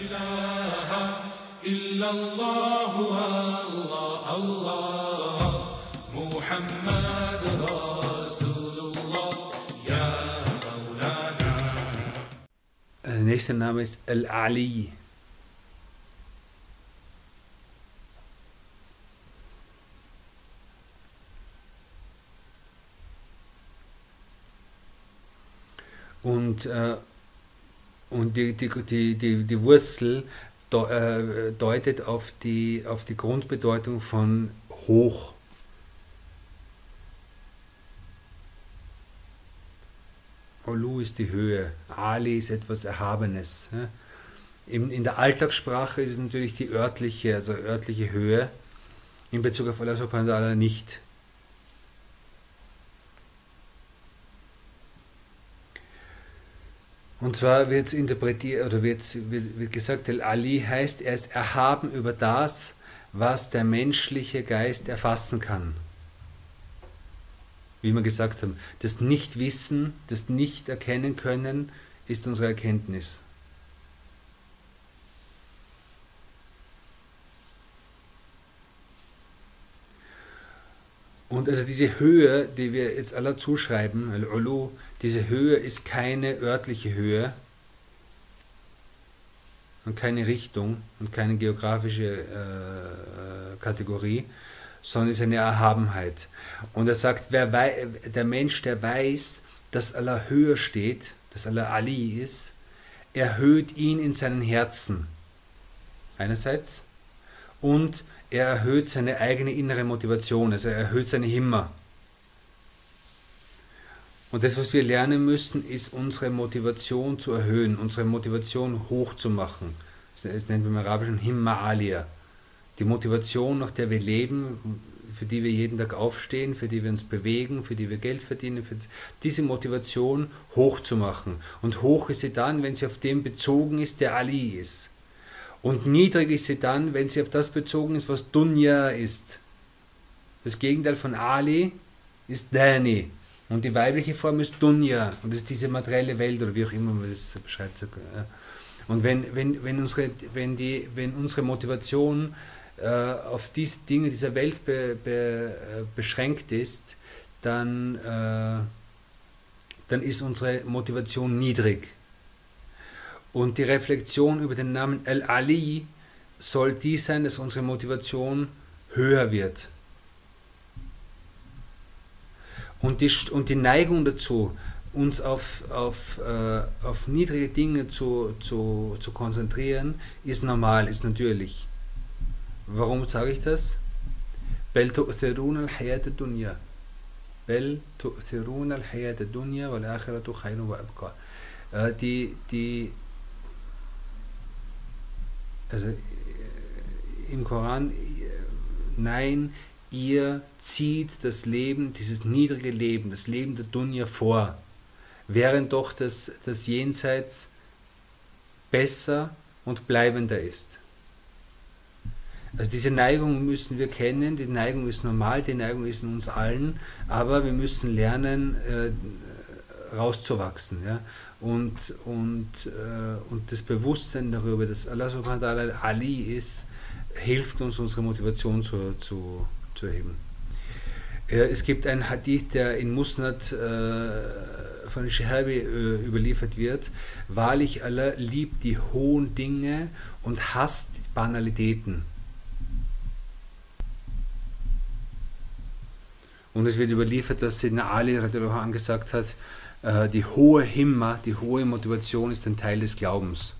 إله إلا الله الله الله. محمد رسول الله. يا مولانا. Der nächste Name ist Al-Ali. Und, äh, und die, die, die, die, die Wurzel äh, deutet auf die, auf die Grundbedeutung von hoch. Olu ist die Höhe, Ali ist etwas Erhabenes. In, in der Alltagssprache ist es natürlich die örtliche, also örtliche Höhe, in Bezug auf Allah subhanahu wa ta'ala nicht. Und zwar wird es interpretiert oder wird, wird, wird gesagt, Al-Ali heißt, er ist erhaben über das, was der menschliche Geist erfassen kann. Wie wir gesagt haben, das Nichtwissen, das Nicht-Erkennen können, ist unsere Erkenntnis. Und also diese Höhe, die wir jetzt alle zuschreiben, Al-Ulu, diese Höhe ist keine örtliche Höhe und keine Richtung und keine geografische äh, Kategorie, sondern ist eine Erhabenheit. Und er sagt, wer der Mensch, der weiß, dass Allah höher steht, dass Allah Ali ist, erhöht ihn in seinem Herzen. Einerseits. Und er erhöht seine eigene innere Motivation, also er erhöht seine Himma. Und das, was wir lernen müssen, ist unsere Motivation zu erhöhen, unsere Motivation hochzumachen. Das nennt man im Arabischen Himma Alia. Die Motivation, nach der wir leben, für die wir jeden Tag aufstehen, für die wir uns bewegen, für die wir Geld verdienen, für diese Motivation hochzumachen. Und hoch ist sie dann, wenn sie auf dem bezogen ist, der Ali ist. Und niedrig ist sie dann, wenn sie auf das bezogen ist, was Dunya ist. Das Gegenteil von Ali ist Dani. Und die weibliche Form ist Dunya. Und das ist diese materielle Welt oder wie auch immer man das beschreibt. Und wenn, wenn, wenn, unsere, wenn, die, wenn unsere Motivation äh, auf diese Dinge dieser Welt be, be, äh, beschränkt ist, dann, äh, dann ist unsere Motivation niedrig. Und die Reflexion über den Namen Al-Ali soll die sein, dass unsere Motivation höher wird. Und die, und die Neigung dazu, uns auf, auf, äh, auf niedrige Dinge zu, zu, zu konzentrieren, ist normal, ist natürlich. Warum sage ich das? بل تؤثرون الحياة الدنيا بل تؤثرون الحياة الدنيا والآخرة خير وأبقى die, die also im Koran, nein, ihr zieht das Leben, dieses niedrige Leben, das Leben der Dunya vor, während doch das, das Jenseits besser und bleibender ist. Also diese Neigung müssen wir kennen, die Neigung ist normal, die Neigung ist in uns allen, aber wir müssen lernen, äh, rauszuwachsen. Ja? Und, und, äh, und das Bewusstsein darüber, dass Allah subhanahu wa ta'ala Ali ist, hilft uns, unsere Motivation zu, zu, zu erheben. Äh, es gibt einen Hadith, der in Musnad äh, von Shahabi äh, überliefert wird. Wahrlich, Allah liebt die hohen Dinge und hasst Banalitäten. Und es wird überliefert, dass Sidna Ali angesagt hat, die hohe Himma, die hohe Motivation ist ein Teil des Glaubens.